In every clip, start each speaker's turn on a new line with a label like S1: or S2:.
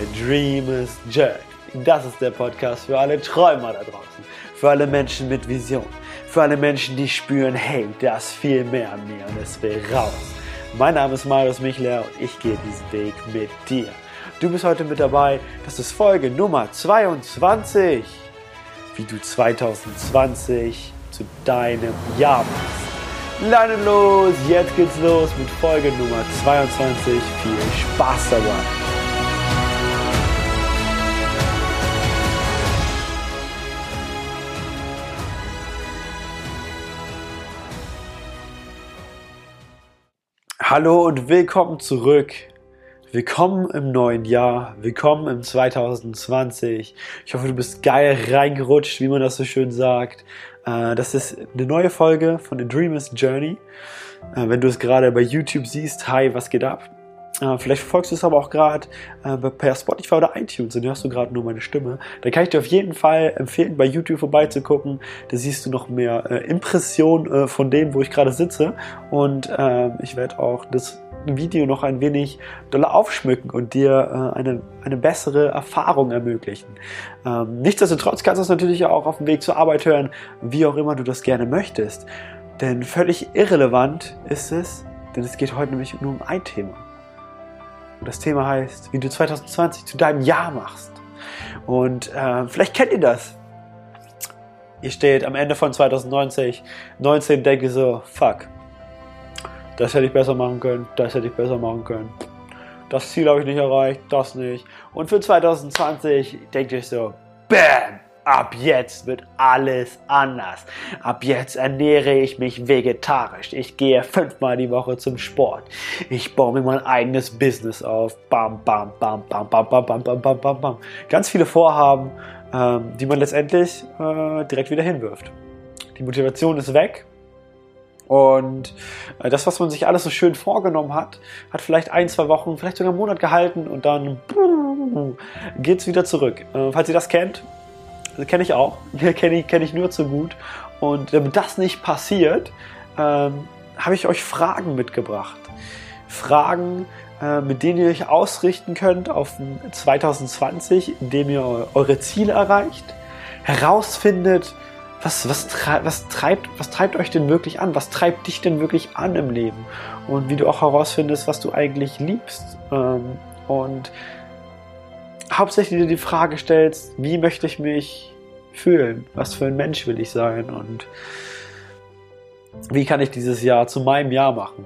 S1: A Dream is Jerk. Das ist der Podcast für alle Träumer da draußen. Für alle Menschen mit Vision. Für alle Menschen, die spüren, hey, da ist viel mehr an mir und es will raus. Mein Name ist Marius Michler und ich gehe diesen Weg mit dir. Du bist heute mit dabei. Das ist Folge Nummer 22. Wie du 2020 zu deinem Jahr machst. Leine los, jetzt geht's los mit Folge Nummer 22. Viel Spaß dabei. Hallo und willkommen zurück. Willkommen im neuen Jahr. Willkommen im 2020. Ich hoffe, du bist geil reingerutscht, wie man das so schön sagt. Äh, das ist eine neue Folge von The Dreamers Journey. Äh, wenn du es gerade bei YouTube siehst, hi, was geht ab? Äh, vielleicht verfolgst du es aber auch gerade äh, per Spotify oder iTunes und hörst du gerade nur meine Stimme. Dann kann ich dir auf jeden Fall empfehlen, bei YouTube vorbeizugucken. Da siehst du noch mehr äh, Impressionen äh, von dem, wo ich gerade sitze. Und äh, ich werde auch das Video noch ein wenig doller aufschmücken und dir äh, eine, eine bessere Erfahrung ermöglichen. Ähm, nichtsdestotrotz kannst du es natürlich auch auf dem Weg zur Arbeit hören, wie auch immer du das gerne möchtest. Denn völlig irrelevant ist es, denn es geht heute nämlich nur um ein Thema. Und das Thema heißt, wie du 2020 zu deinem Jahr machst. Und äh, vielleicht kennt ihr das. Ihr steht am Ende von 2019, 19 denkt ihr so, fuck, das hätte ich besser machen können, das hätte ich besser machen können. Das Ziel habe ich nicht erreicht, das nicht. Und für 2020 denkt ihr so, BAM! Ab jetzt wird alles anders. Ab jetzt ernähre ich mich vegetarisch. Ich gehe fünfmal die Woche zum Sport. Ich baue mir mein eigenes Business auf. Bam, bam, bam, bam, bam, bam, bam, bam, bam, bam, bam. Ganz viele Vorhaben, ähm, die man letztendlich äh, direkt wieder hinwirft. Die Motivation ist weg. Und äh, das, was man sich alles so schön vorgenommen hat, hat vielleicht ein, zwei Wochen, vielleicht sogar einen Monat gehalten und dann geht es wieder zurück. Äh, falls ihr das kennt, kenne ich auch, kenne ich, kenn ich nur zu gut. Und damit das nicht passiert, ähm, habe ich euch Fragen mitgebracht. Fragen, äh, mit denen ihr euch ausrichten könnt auf 2020, indem ihr eure Ziele erreicht, herausfindet, was, was, treib, was, treibt, was treibt euch denn wirklich an? Was treibt dich denn wirklich an im Leben? Und wie du auch herausfindest, was du eigentlich liebst. Ähm, und hauptsächlich dir die Frage stellst, wie möchte ich mich fühlen? Was für ein Mensch will ich sein? Und wie kann ich dieses Jahr zu meinem Jahr machen?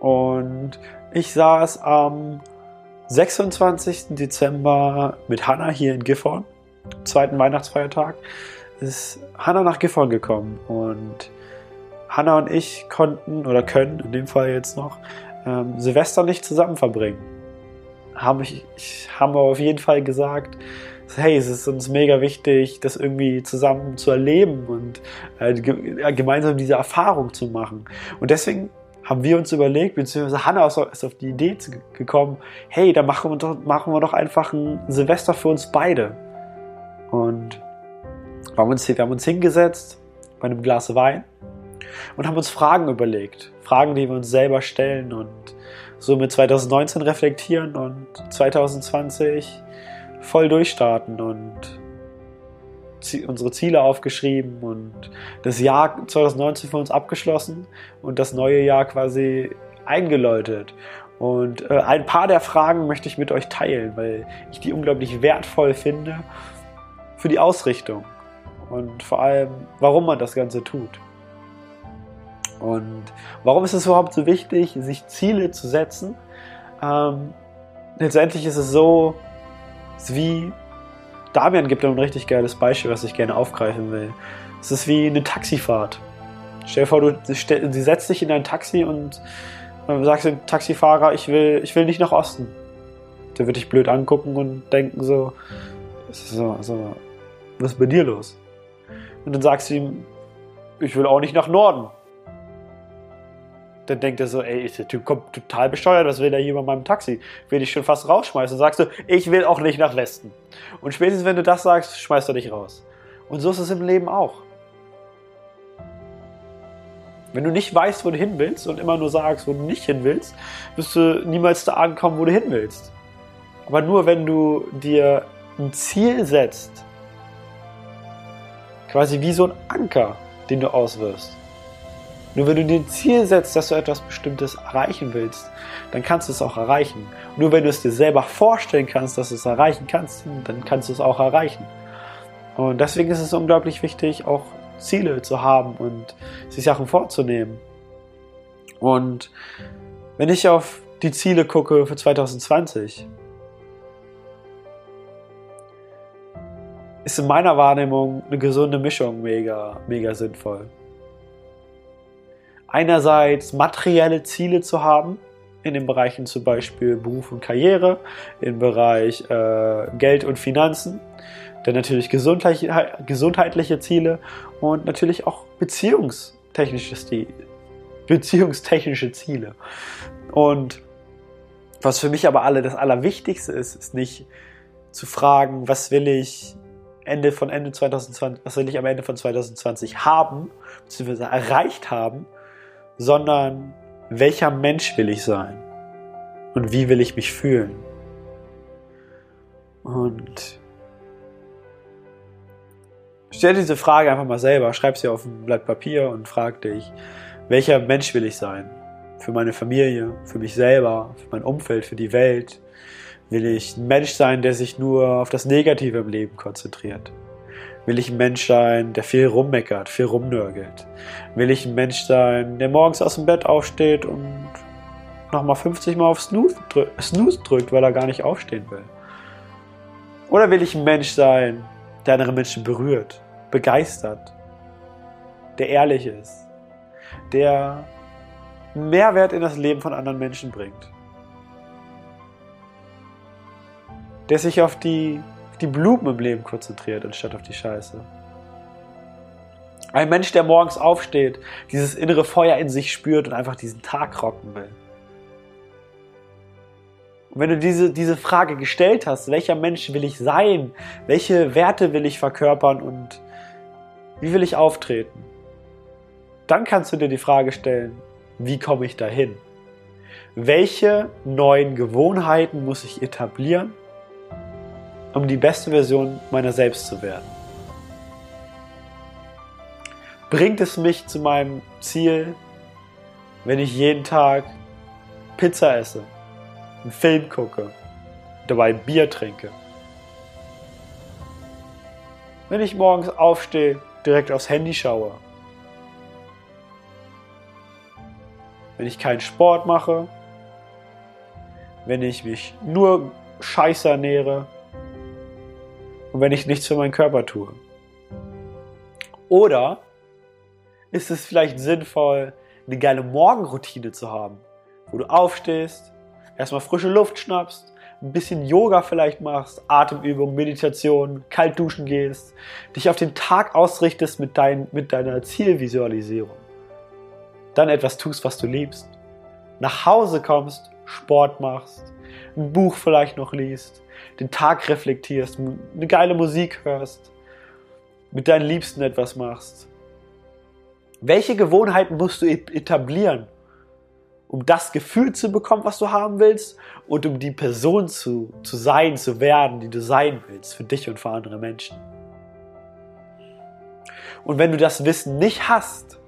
S1: Und ich saß am 26. Dezember mit Hannah hier in Gifhorn, zweiten Weihnachtsfeiertag, ist Hannah nach Gifhorn gekommen und Hannah und ich konnten oder können in dem Fall jetzt noch ähm, Silvester nicht zusammen verbringen haben, ich, haben wir auf jeden Fall gesagt, hey, es ist uns mega wichtig, das irgendwie zusammen zu erleben und äh, gemeinsam diese Erfahrung zu machen. Und deswegen haben wir uns überlegt, beziehungsweise Hannah ist auf die Idee gekommen, hey, da machen wir doch, machen wir doch einfach ein Silvester für uns beide. Und wir haben uns, wir haben uns hingesetzt bei einem Glas Wein und haben uns Fragen überlegt. Fragen, die wir uns selber stellen und somit 2019 reflektieren und 2020 voll durchstarten und unsere Ziele aufgeschrieben und das Jahr 2019 für uns abgeschlossen und das neue Jahr quasi eingeläutet. Und äh, ein paar der Fragen möchte ich mit euch teilen, weil ich die unglaublich wertvoll finde für die Ausrichtung und vor allem, warum man das Ganze tut. Und warum ist es überhaupt so wichtig, sich Ziele zu setzen? Ähm, letztendlich ist es so, wie Damian gibt ein richtig geiles Beispiel, was ich gerne aufgreifen will. Es ist wie eine Taxifahrt. Stell dir vor, du sie setzt dich in ein Taxi und sagst dem Taxifahrer, ich will, ich will nicht nach Osten. Der wird dich blöd angucken und denken so, so, so was ist bei dir los? Und dann sagst du ihm, ich will auch nicht nach Norden dann denkt er so, ey, der Typ kommt total bescheuert, was will der hier bei meinem Taxi? Will ich schon fast rausschmeißen. Und sagst du, ich will auch nicht nach Westen. Und spätestens, wenn du das sagst, schmeißt er dich raus. Und so ist es im Leben auch. Wenn du nicht weißt, wo du hin willst und immer nur sagst, wo du nicht hin willst, wirst du niemals da ankommen, wo du hin willst. Aber nur wenn du dir ein Ziel setzt, quasi wie so ein Anker, den du auswirfst. Nur wenn du dir ein Ziel setzt, dass du etwas Bestimmtes erreichen willst, dann kannst du es auch erreichen. Nur wenn du es dir selber vorstellen kannst, dass du es erreichen kannst, dann kannst du es auch erreichen. Und deswegen ist es unglaublich wichtig, auch Ziele zu haben und sich Sachen vorzunehmen. Und wenn ich auf die Ziele gucke für 2020, ist in meiner Wahrnehmung eine gesunde Mischung mega, mega sinnvoll. Einerseits materielle Ziele zu haben, in den Bereichen zum Beispiel Beruf und Karriere, im Bereich äh, Geld und Finanzen, dann natürlich gesundheitliche Ziele und natürlich auch beziehungstechnische. Beziehungstechnische Ziele. Und was für mich aber alle das Allerwichtigste ist, ist nicht zu fragen, was will ich Ende von Ende 2020, was will ich am Ende von 2020 haben, beziehungsweise erreicht haben, sondern welcher Mensch will ich sein und wie will ich mich fühlen. Und stell diese Frage einfach mal selber, schreib sie auf ein Blatt Papier und frag dich, welcher Mensch will ich sein? Für meine Familie, für mich selber, für mein Umfeld, für die Welt, Will ich ein Mensch sein, der sich nur auf das Negative im Leben konzentriert? Will ich ein Mensch sein, der viel rummeckert, viel rumnörgelt? Will ich ein Mensch sein, der morgens aus dem Bett aufsteht und nochmal 50 Mal auf Snooze, Snooze drückt, weil er gar nicht aufstehen will? Oder will ich ein Mensch sein, der andere Menschen berührt, begeistert, der ehrlich ist, der Mehrwert in das Leben von anderen Menschen bringt? der sich auf die, die Blumen im Leben konzentriert, anstatt auf die Scheiße. Ein Mensch, der morgens aufsteht, dieses innere Feuer in sich spürt und einfach diesen Tag rocken will. Und wenn du diese, diese Frage gestellt hast, welcher Mensch will ich sein, welche Werte will ich verkörpern und wie will ich auftreten, dann kannst du dir die Frage stellen, wie komme ich dahin? Welche neuen Gewohnheiten muss ich etablieren, um die beste Version meiner selbst zu werden? Bringt es mich zu meinem Ziel, wenn ich jeden Tag Pizza esse, einen Film gucke, dabei Bier trinke? Wenn ich morgens aufstehe, direkt aufs Handy schaue? Wenn ich keinen Sport mache? Wenn ich mich nur scheiße ernähre? Und wenn ich nichts für meinen Körper tue? Oder ist es vielleicht sinnvoll, eine geile Morgenroutine zu haben, wo du aufstehst, erstmal frische Luft schnappst, ein bisschen Yoga vielleicht machst, Atemübung, Meditation, kalt duschen gehst, dich auf den Tag ausrichtest mit, dein, mit deiner Zielvisualisierung. Dann etwas tust, was du liebst. Nach Hause kommst, Sport machst, ein Buch vielleicht noch liest, den Tag reflektierst, eine geile Musik hörst, mit deinen Liebsten etwas machst. Welche Gewohnheiten musst du etablieren, um das Gefühl zu bekommen, was du haben willst und um die Person zu, zu sein, zu werden, die du sein willst, für dich und für andere Menschen? Und wenn du das Wissen nicht hast,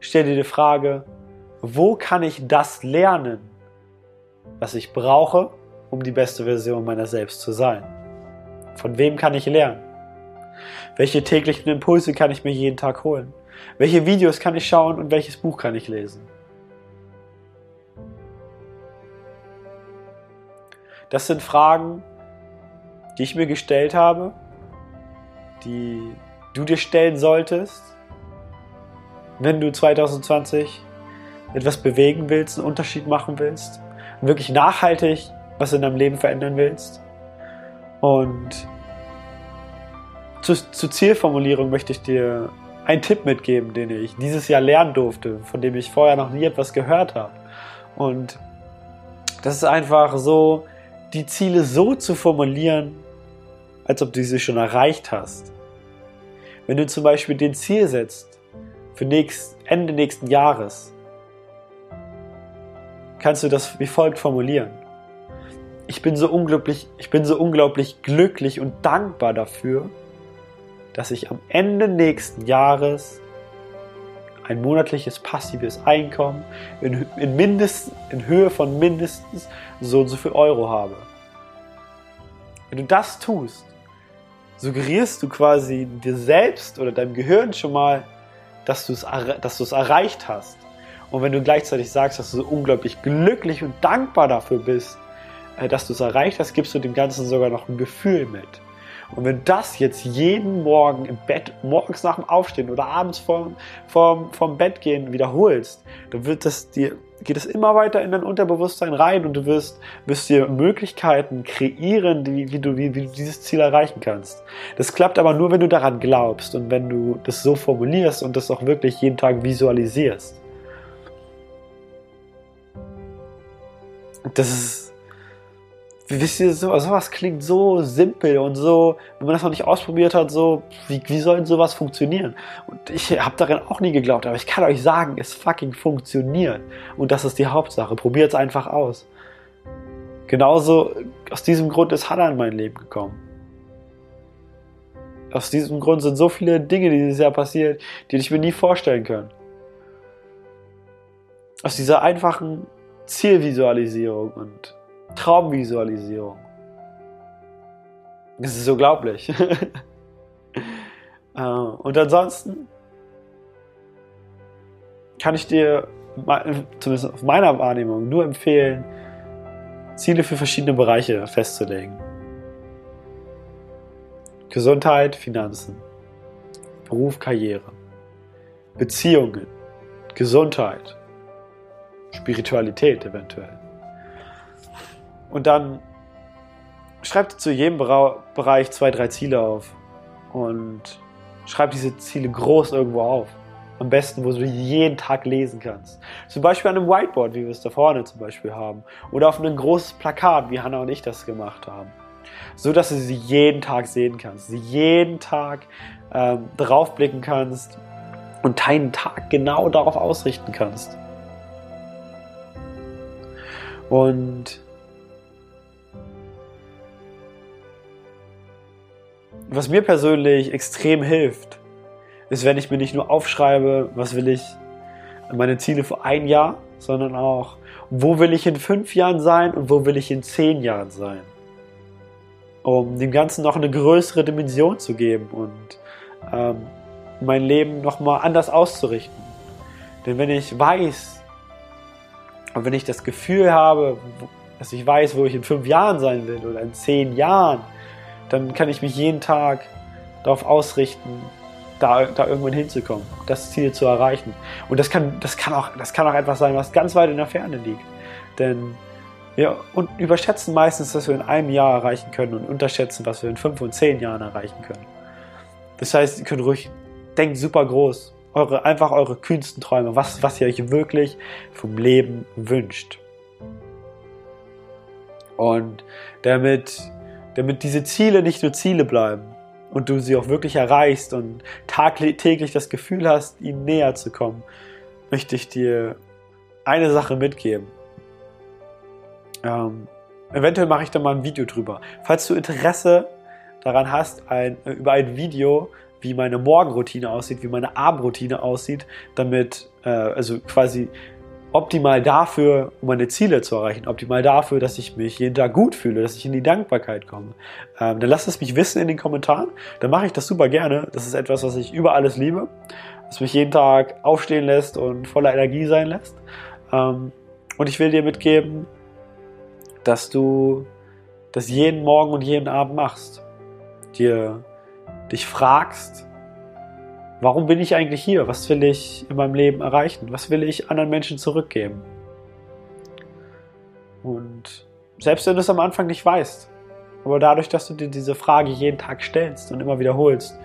S1: stell dir die Frage, wo kann ich das lernen, was ich brauche, um die beste Version meiner selbst zu sein? Von wem kann ich lernen? Welche täglichen Impulse kann ich mir jeden Tag holen? Welche Videos kann ich schauen und welches Buch kann ich lesen? Das sind Fragen, die ich mir gestellt habe, die du dir stellen solltest, wenn du 2020 etwas bewegen willst, einen Unterschied machen willst, wirklich nachhaltig was du in deinem Leben verändern willst. Und zu, zur Zielformulierung möchte ich dir einen Tipp mitgeben, den ich dieses Jahr lernen durfte, von dem ich vorher noch nie etwas gehört habe. Und das ist einfach so, die Ziele so zu formulieren, als ob du sie schon erreicht hast. Wenn du zum Beispiel den Ziel setzt für nächst, Ende nächsten Jahres, kannst du das wie folgt formulieren. Ich bin so unglaublich, ich bin so unglaublich glücklich und dankbar dafür, dass ich am Ende nächsten Jahres ein monatliches passives Einkommen in, in, mindest, in Höhe von mindestens so und so viel Euro habe. Wenn du das tust, suggerierst du quasi dir selbst oder deinem Gehirn schon mal, dass du es, dass du es erreicht hast. Und wenn du gleichzeitig sagst, dass du so unglaublich glücklich und dankbar dafür bist, dass du es erreicht hast, gibst du dem Ganzen sogar noch ein Gefühl mit. Und wenn das jetzt jeden Morgen im Bett, morgens nach dem Aufstehen oder abends vorm, vorm, vorm Bett gehen wiederholst, dann wird das dir, geht es immer weiter in dein Unterbewusstsein rein und du wirst, wirst dir Möglichkeiten kreieren, wie, wie, du, wie, wie du dieses Ziel erreichen kannst. Das klappt aber nur, wenn du daran glaubst und wenn du das so formulierst und das auch wirklich jeden Tag visualisierst. Das ist wisst ihr, so, sowas klingt so simpel und so, wenn man das noch nicht ausprobiert hat, so, wie, wie soll sowas funktionieren? Und ich habe darin auch nie geglaubt, aber ich kann euch sagen, es fucking funktioniert. Und das ist die Hauptsache. Probiert es einfach aus. Genauso, aus diesem Grund ist Hannah in mein Leben gekommen. Aus diesem Grund sind so viele Dinge dieses Jahr passiert, die ich mir nie vorstellen können. Aus dieser einfachen Zielvisualisierung und Traumvisualisierung. Das ist unglaublich. Äh, und ansonsten kann ich dir, zumindest auf meiner Wahrnehmung, nur empfehlen, Ziele für verschiedene Bereiche festzulegen. Gesundheit, Finanzen, Beruf, Karriere, Beziehungen, Gesundheit, Spiritualität eventuell. Und dann schreibt zu jedem Bereich zwei, drei Ziele auf. Und schreibt diese Ziele groß irgendwo auf. Am besten, wo du jeden Tag lesen kannst. Zum Beispiel an einem Whiteboard, wie wir es da vorne zum Beispiel haben. Oder auf einem großes Plakat, wie Hannah und ich das gemacht haben. So dass du sie jeden Tag sehen kannst. Sie jeden Tag ähm, draufblicken kannst und deinen Tag genau darauf ausrichten kannst. Und was mir persönlich extrem hilft, ist, wenn ich mir nicht nur aufschreibe, was will ich, meine Ziele für ein Jahr, sondern auch, wo will ich in fünf Jahren sein und wo will ich in zehn Jahren sein. Um dem Ganzen noch eine größere Dimension zu geben und ähm, mein Leben nochmal anders auszurichten. Denn wenn ich weiß und wenn ich das Gefühl habe, dass ich weiß, wo ich in fünf Jahren sein will oder in zehn Jahren, dann kann ich mich jeden Tag darauf ausrichten, da, da irgendwann hinzukommen, das Ziel zu erreichen. Und das kann, das kann, auch, das kann auch etwas sein, was ganz weit in der Ferne liegt. Denn wir und überschätzen meistens, was wir in einem Jahr erreichen können und unterschätzen, was wir in fünf und zehn Jahren erreichen können. Das heißt, ihr könnt ruhig, denkt super groß. Eure, einfach eure kühnsten Träume, was, was ihr euch wirklich vom Leben wünscht. Und damit damit diese Ziele nicht nur Ziele bleiben und du sie auch wirklich erreichst und tagtäglich das Gefühl hast, ihnen näher zu kommen, möchte ich dir eine Sache mitgeben. Ähm, eventuell mache ich da mal ein Video drüber. Falls du Interesse daran hast, ein, über ein Video, wie meine Morgenroutine aussieht, wie meine Abendroutine aussieht, damit, äh, also quasi optimal dafür, um meine Ziele zu erreichen, optimal dafür, dass ich mich jeden Tag gut fühle, dass ich in die Dankbarkeit komme, ähm, dann lasst es mich wissen in den Kommentaren. Dann mache ich das super gerne. Das ist etwas, was ich über alles liebe, was mich jeden Tag aufstehen lässt und voller Energie sein lässt. Ähm, und ich will dir mitgeben, dass du das jeden Morgen und jeden Abend machst. Dir dich fragst, Warum bin ich eigentlich hier? Was will ich in meinem Leben erreichen? Was will ich anderen Menschen zurückgeben? Und selbst wenn du es am Anfang nicht weißt, aber dadurch, dass du dir diese Frage jeden Tag stellst und immer wiederholst,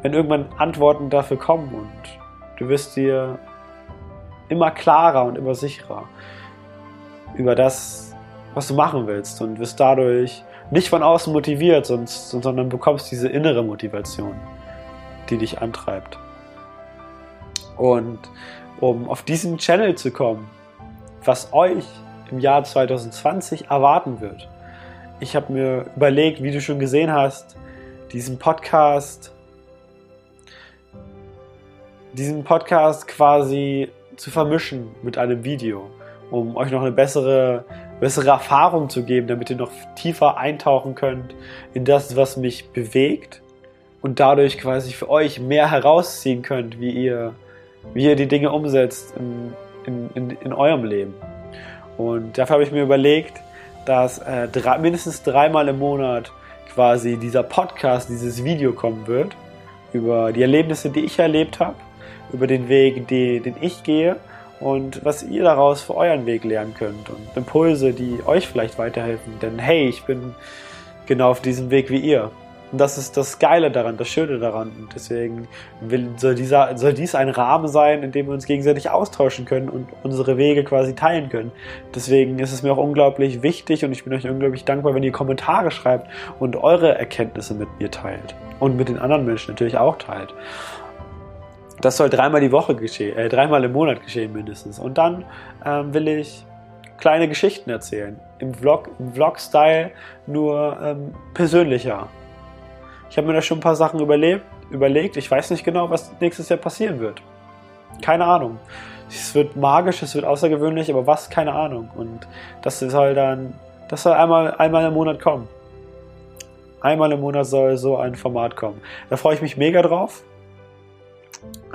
S1: wenn irgendwann Antworten dafür kommen und du wirst dir immer klarer und immer sicherer über das, was du machen willst und wirst dadurch nicht von außen motiviert, sondern bekommst diese innere Motivation die dich antreibt. Und um auf diesen Channel zu kommen, was euch im Jahr 2020 erwarten wird. Ich habe mir überlegt, wie du schon gesehen hast, diesen Podcast, diesen Podcast quasi zu vermischen mit einem Video, um euch noch eine bessere, bessere Erfahrung zu geben, damit ihr noch tiefer eintauchen könnt in das, was mich bewegt und dadurch quasi für euch mehr herausziehen könnt, wie ihr, wie ihr die Dinge umsetzt in, in, in, in eurem Leben. Und dafür habe ich mir überlegt, dass äh, drei, mindestens dreimal im Monat quasi dieser Podcast, dieses Video kommen wird über die Erlebnisse, die ich erlebt habe, über den Weg, den, den ich gehe und was ihr daraus für euren Weg lernen könnt und Impulse, die euch vielleicht weiterhelfen. Denn hey, ich bin genau auf diesem Weg wie ihr. Und das ist das Geile daran, das Schöne daran. Und deswegen will, soll, dieser, soll dies ein Rahmen sein, in dem wir uns gegenseitig austauschen können und unsere Wege quasi teilen können. Deswegen ist es mir auch unglaublich wichtig und ich bin euch unglaublich dankbar, wenn ihr Kommentare schreibt und eure Erkenntnisse mit mir teilt. Und mit den anderen Menschen natürlich auch teilt. Das soll dreimal die Woche geschehen, äh, dreimal im Monat geschehen mindestens. Und dann ähm, will ich kleine Geschichten erzählen. Im Vlog, im Vlog-Style nur ähm, persönlicher. Ich habe mir da schon ein paar Sachen überlebt, überlegt. Ich weiß nicht genau, was nächstes Jahr passieren wird. Keine Ahnung. Es wird magisch, es wird außergewöhnlich, aber was, keine Ahnung. Und das soll dann, das soll einmal, einmal im Monat kommen. Einmal im Monat soll so ein Format kommen. Da freue ich mich mega drauf,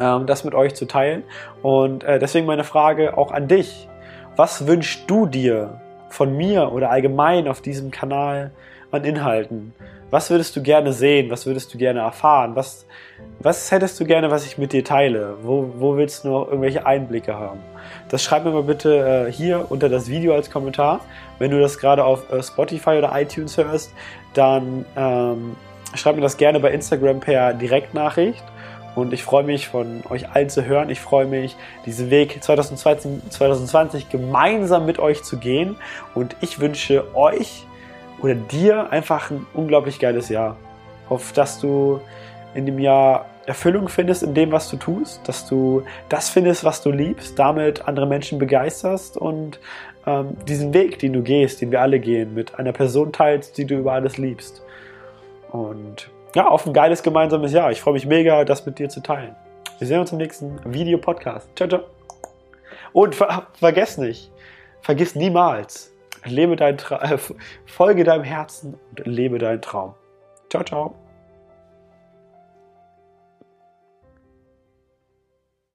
S1: ähm, das mit euch zu teilen. Und äh, deswegen meine Frage auch an dich. Was wünschst du dir von mir oder allgemein auf diesem Kanal an Inhalten? Was würdest du gerne sehen? Was würdest du gerne erfahren? Was, was hättest du gerne, was ich mit dir teile? Wo, wo willst du noch irgendwelche Einblicke haben? Das schreib mir mal bitte äh, hier unter das Video als Kommentar. Wenn du das gerade auf äh, Spotify oder iTunes hörst, dann ähm, schreib mir das gerne bei Instagram per Direktnachricht. Und ich freue mich, von euch allen zu hören. Ich freue mich, diesen Weg 2020, 2020 gemeinsam mit euch zu gehen. Und ich wünsche euch oder dir einfach ein unglaublich geiles Jahr. Hoffe, dass du in dem Jahr Erfüllung findest in dem, was du tust, dass du das findest, was du liebst, damit andere Menschen begeisterst und ähm, diesen Weg, den du gehst, den wir alle gehen, mit einer Person teilst, die du über alles liebst. Und ja, auf ein geiles gemeinsames Jahr. Ich freue mich mega, das mit dir zu teilen. Wir sehen uns im nächsten Video-Podcast. Ciao, ciao. Und ver vergiss nicht, vergiss niemals, Lebe dein Tra äh, folge deinem Herzen und lebe deinen Traum. Ciao, ciao.